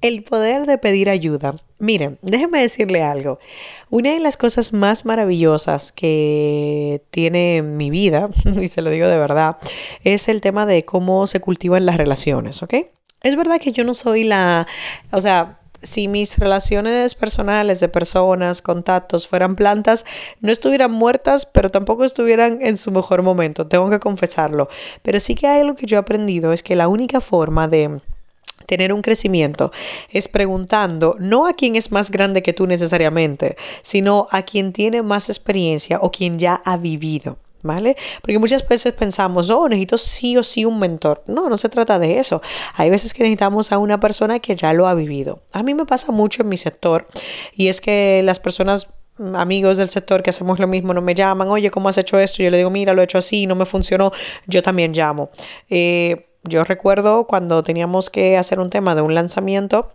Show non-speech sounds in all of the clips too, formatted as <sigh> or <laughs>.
El poder de pedir ayuda. Miren, déjenme decirle algo. Una de las cosas más maravillosas que tiene mi vida, <laughs> y se lo digo de verdad, es el tema de cómo se cultivan las relaciones, ¿ok? Es verdad que yo no soy la, o sea, si mis relaciones personales de personas, contactos fueran plantas, no estuvieran muertas, pero tampoco estuvieran en su mejor momento, tengo que confesarlo. Pero sí que hay algo que yo he aprendido, es que la única forma de tener un crecimiento es preguntando no a quién es más grande que tú necesariamente, sino a quien tiene más experiencia o quien ya ha vivido. ¿Vale? Porque muchas veces pensamos, oh, necesito sí o sí un mentor. No, no se trata de eso. Hay veces que necesitamos a una persona que ya lo ha vivido. A mí me pasa mucho en mi sector y es que las personas amigos del sector que hacemos lo mismo no me llaman, oye, ¿cómo has hecho esto? Yo le digo, mira, lo he hecho así, no me funcionó, yo también llamo. Eh, yo recuerdo cuando teníamos que hacer un tema de un lanzamiento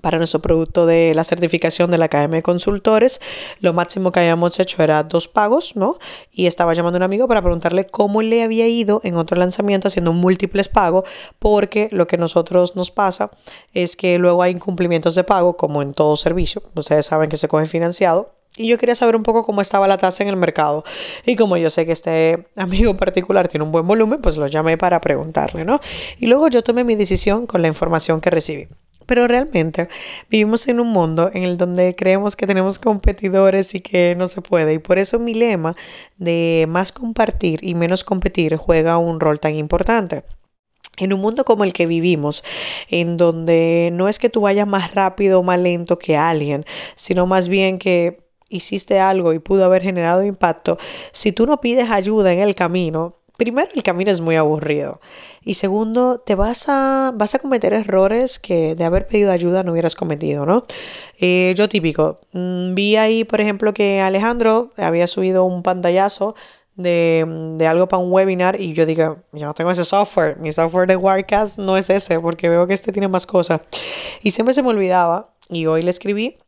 para nuestro producto de la certificación de la Academia de Consultores, lo máximo que habíamos hecho era dos pagos, ¿no? Y estaba llamando a un amigo para preguntarle cómo le había ido en otro lanzamiento haciendo múltiples pagos, porque lo que a nosotros nos pasa es que luego hay incumplimientos de pago, como en todo servicio. Ustedes saben que se coge financiado y yo quería saber un poco cómo estaba la tasa en el mercado. Y como yo sé que este amigo particular tiene un buen volumen, pues lo llamé para preguntarle, ¿no? Y luego yo tomé mi decisión con la información que recibí. Pero realmente vivimos en un mundo en el donde creemos que tenemos competidores y que no se puede. Y por eso mi lema de más compartir y menos competir juega un rol tan importante. En un mundo como el que vivimos, en donde no es que tú vayas más rápido o más lento que alguien, sino más bien que hiciste algo y pudo haber generado impacto, si tú no pides ayuda en el camino, primero el camino es muy aburrido y segundo te vas a vas a cometer errores que de haber pedido ayuda no hubieras cometido, ¿no? Eh, yo típico, mm, vi ahí por ejemplo que Alejandro había subido un pantallazo de, de, algo para un webinar y yo digo, yo no tengo ese software, mi software de Wirecast no es ese porque veo que este tiene más cosas. Y siempre se me olvidaba y hoy le escribí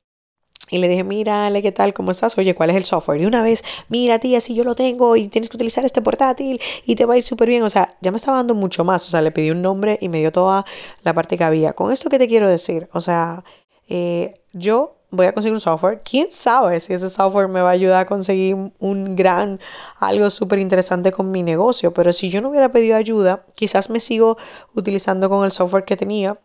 y le dije, mira, Ale, ¿qué tal? ¿Cómo estás? Oye, ¿cuál es el software? Y una vez, mira, tía, si yo lo tengo y tienes que utilizar este portátil y te va a ir súper bien. O sea, ya me estaba dando mucho más. O sea, le pedí un nombre y me dio toda la parte que había. Con esto, ¿qué te quiero decir? O sea, eh, yo voy a conseguir un software. ¿Quién sabe si ese software me va a ayudar a conseguir un gran, algo súper interesante con mi negocio? Pero si yo no hubiera pedido ayuda, quizás me sigo utilizando con el software que tenía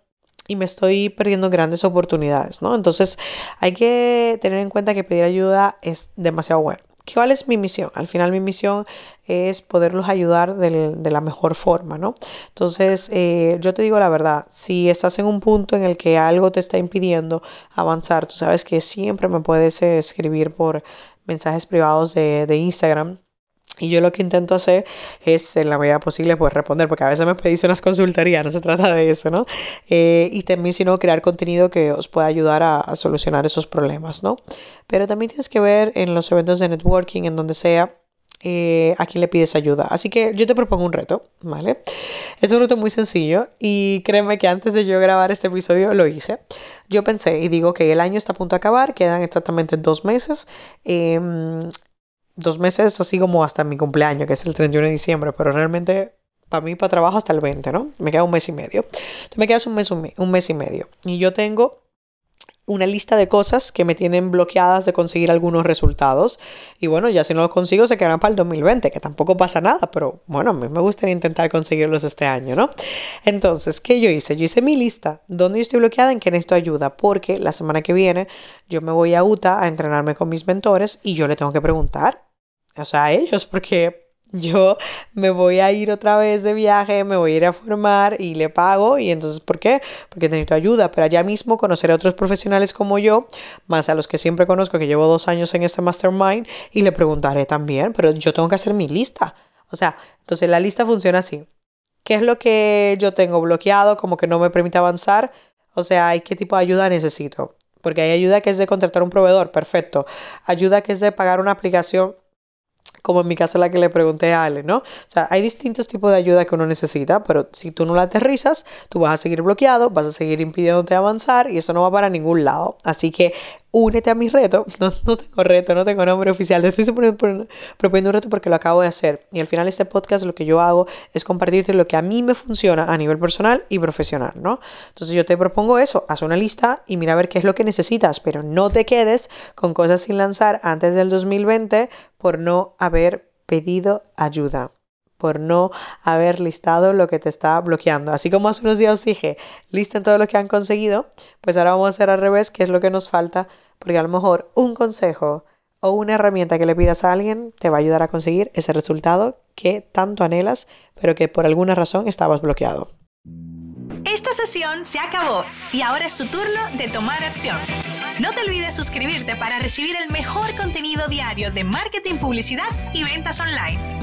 y me estoy perdiendo grandes oportunidades, ¿no? Entonces hay que tener en cuenta que pedir ayuda es demasiado bueno. ¿Cuál es mi misión? Al final mi misión es poderlos ayudar de, la mejor forma, ¿no? Entonces, eh, yo te digo la verdad, si estás en un punto en el que algo te está impidiendo avanzar, tú sabes que siempre me puedes escribir por mensajes privados de, de Instagram y yo lo que intento hacer es, en la medida posible, pues responder, porque a veces me pedís unas consultorías, no se trata de eso, ¿no? Eh, y también, sino crear contenido que os pueda ayudar a, solucionar esos problemas, ¿no? Pero también tienes que ver en los eventos de networking, en donde sea, eh, a quién le pides ayuda. Así que yo te propongo un reto, ¿vale? Es un reto muy sencillo y créeme que antes de yo grabar este episodio lo hice. Yo pensé y digo que el año está a punto de acabar, quedan exactamente dos meses. Em, dos meses así como hasta mi cumpleaños, que es el 31 de diciembre, pero realmente para mí para trabajo hasta el 20, ¿no? Me queda un mes y medio. Entonces me quedas un mes, un mes y medio. Y yo tengo una lista de cosas que me tienen bloqueadas de conseguir algunos resultados. Y bueno, ya si no los consigo se quedarán para el 2020, que tampoco pasa nada, pero bueno, a mí me gustaría intentar conseguirlos este año, ¿no? Entonces, ¿qué yo hice? Yo hice mi lista, donde yo estoy bloqueada, en qué necesito ayuda, porque la semana que viene yo me voy a UTA a entrenarme con mis mentores y yo le tengo que preguntar, o sea, a ellos, porque yo me voy a ir otra vez de viaje, me voy a ir a formar y le pago. Y entonces, ¿por qué? Porque necesito ayuda. Pero allá mismo conoceré a otros profesionales como yo, más a los que siempre conozco, que llevo dos años en este mastermind, y le preguntaré también. Pero yo tengo que hacer mi lista. O sea, entonces la lista funciona así. ¿Qué es lo que yo tengo bloqueado, como que no me permite avanzar? O sea, ¿qué tipo de ayuda necesito? Porque hay ayuda que es de contratar un proveedor, perfecto. Ayuda que es de pagar una aplicación como en mi caso la que le pregunté a Ale, ¿no? O sea, hay distintos tipos de ayuda que uno necesita, pero si tú no la aterrizas, tú vas a seguir bloqueado, vas a seguir impidiéndote avanzar y eso no va para ningún lado. Así que únete a mi reto. <laughs> No, tengo reto, no tengo nombre oficial. Estoy proponiendo un reto porque lo acabo de hacer. Y al final este podcast lo que yo hago es compartirte lo que a mí me funciona a nivel personal y profesional, ¿no? Entonces yo te propongo eso, haz una lista y mira a ver qué es lo que necesitas, pero no te quedes con cosas sin lanzar antes del 2020 por no haber pedido ayuda por no haber listado lo que te está bloqueando. Así como hace unos días os dije, listen todo lo que han conseguido, pues ahora vamos a hacer al revés, qué es lo que nos falta, porque a lo mejor un consejo o una herramienta que le pidas a alguien te va a ayudar a conseguir ese resultado que tanto anhelas, pero que por alguna razón estabas bloqueado. Esta sesión se acabó y ahora es tu turno de tomar acción. No te olvides suscribirte para recibir el mejor contenido diario de marketing, publicidad y ventas online.